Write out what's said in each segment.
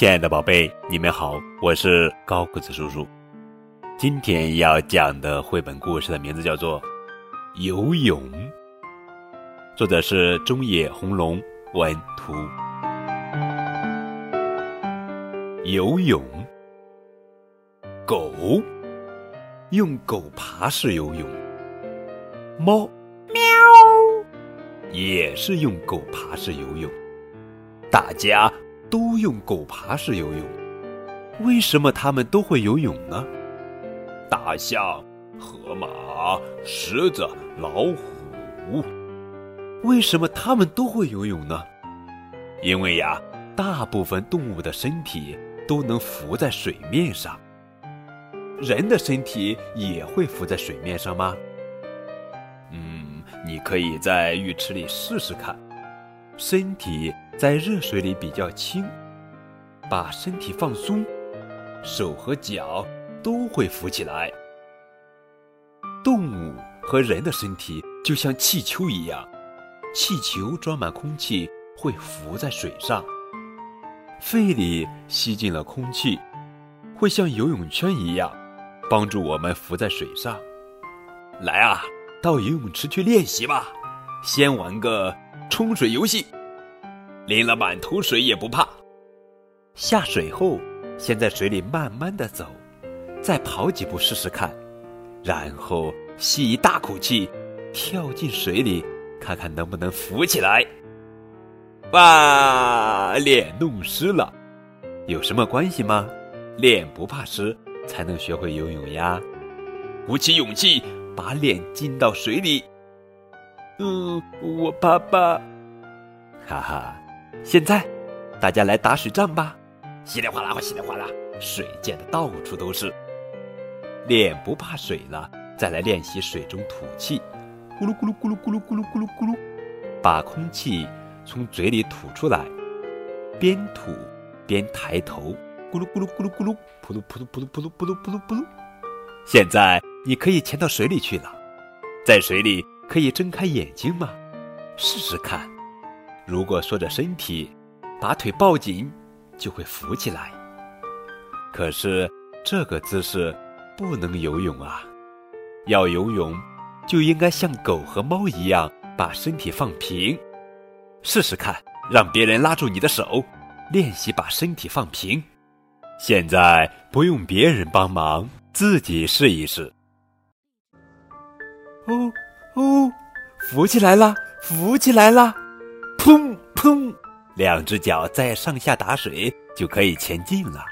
亲爱的宝贝，你们好，我是高个子叔叔。今天要讲的绘本故事的名字叫做《游泳》，作者是中野红龙文图。游泳，狗用狗爬式游泳，猫喵也是用狗爬式游泳，大家。都用狗爬式游泳，为什么它们都会游泳呢？大象、河马、狮子、老虎，为什么它们都会游泳呢？因为呀，大部分动物的身体都能浮在水面上。人的身体也会浮在水面上吗？嗯，你可以在浴池里试试看，身体。在热水里比较轻，把身体放松，手和脚都会浮起来。动物和人的身体就像气球一样，气球装满空气会浮在水上，肺里吸进了空气，会像游泳圈一样，帮助我们浮在水上。来啊，到游泳池去练习吧，先玩个冲水游戏。淋了满头水也不怕。下水后，先在水里慢慢的走，再跑几步试试看，然后吸一大口气，跳进水里，看看能不能浮起来。哇，脸弄湿了，有什么关系吗？脸不怕湿，才能学会游泳呀。鼓起勇气，把脸浸到水里。嗯，我怕怕。哈哈。现在，大家来打水仗吧！稀里哗啦，稀里哗啦，水溅得到处都是。脸不怕水了，再来练习水中吐气，咕噜咕噜咕噜咕噜咕噜咕噜咕噜，把空气从嘴里吐出来，边吐边抬头，咕噜咕噜咕噜咕噜，扑噜扑噜扑噜扑噜扑噜扑噜扑噜。现在你可以潜到水里去了，在水里可以睁开眼睛吗？试试看。如果缩着身体，把腿抱紧，就会浮起来。可是这个姿势不能游泳啊！要游泳，就应该像狗和猫一样，把身体放平。试试看，让别人拉住你的手，练习把身体放平。现在不用别人帮忙，自己试一试。哦哦，浮起来了，浮起来了。砰砰，两只脚在上下打水就可以前进了。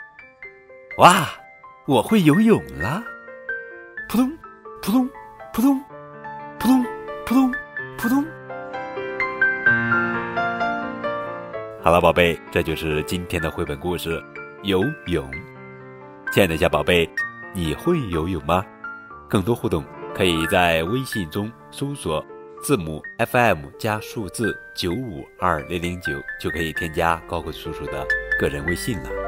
哇，我会游泳了！扑通扑通扑通扑通扑通扑通。好了，宝贝，这就是今天的绘本故事《游泳》。亲爱的小宝贝，你会游泳吗？更多互动可以在微信中搜索。字母 FM 加数字九五二零零九就可以添加高贵叔叔的个人微信了。